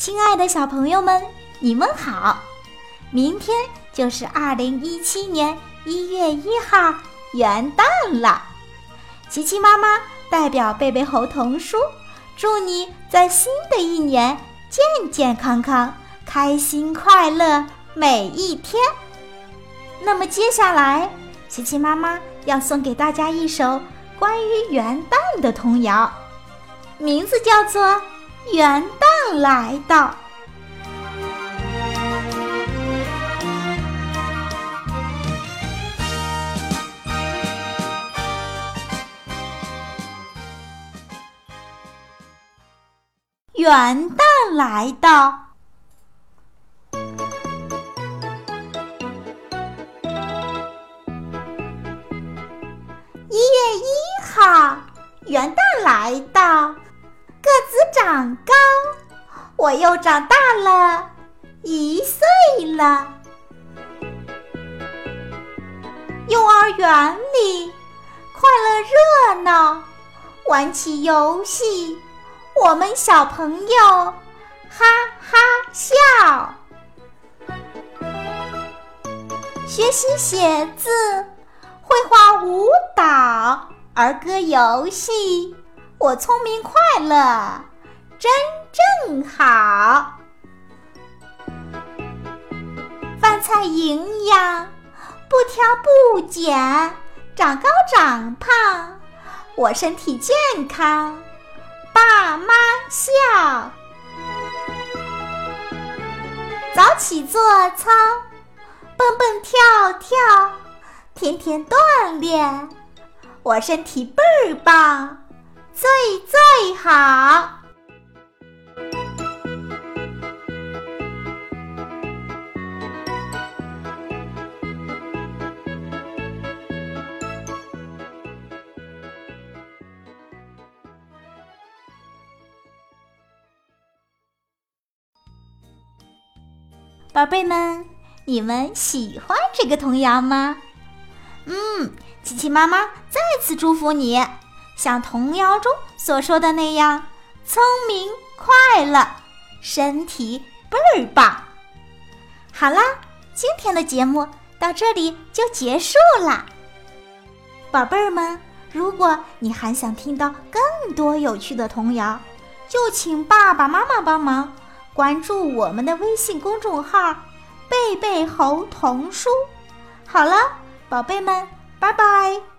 亲爱的小朋友们，你们好！明天就是二零一七年一月一号，元旦了。琪琪妈妈代表贝贝猴童书，祝你在新的一年健健康康、开心快乐每一天。那么接下来，琪琪妈妈要送给大家一首关于元旦的童谣，名字叫做《元旦来到》。元旦来到，一月一号，元旦来到，个子长高，我又长大了一岁了。幼儿园里，快乐热闹，玩起游戏。我们小朋友哈哈笑，学习写字、绘画、舞蹈、儿歌、游戏，我聪明快乐，真正好。饭菜营养，不挑不拣，长高长胖，我身体健康。爸妈笑，早起做操，蹦蹦跳跳，天天锻炼，我身体倍儿棒，最最好。宝贝们，你们喜欢这个童谣吗？嗯，琪琪妈妈再次祝福你，像童谣中所说的那样，聪明快乐，身体倍儿棒。好啦，今天的节目到这里就结束啦。宝贝儿们，如果你还想听到更多有趣的童谣，就请爸爸妈妈帮忙。关注我们的微信公众号“贝贝猴童书”。好了，宝贝们，拜拜。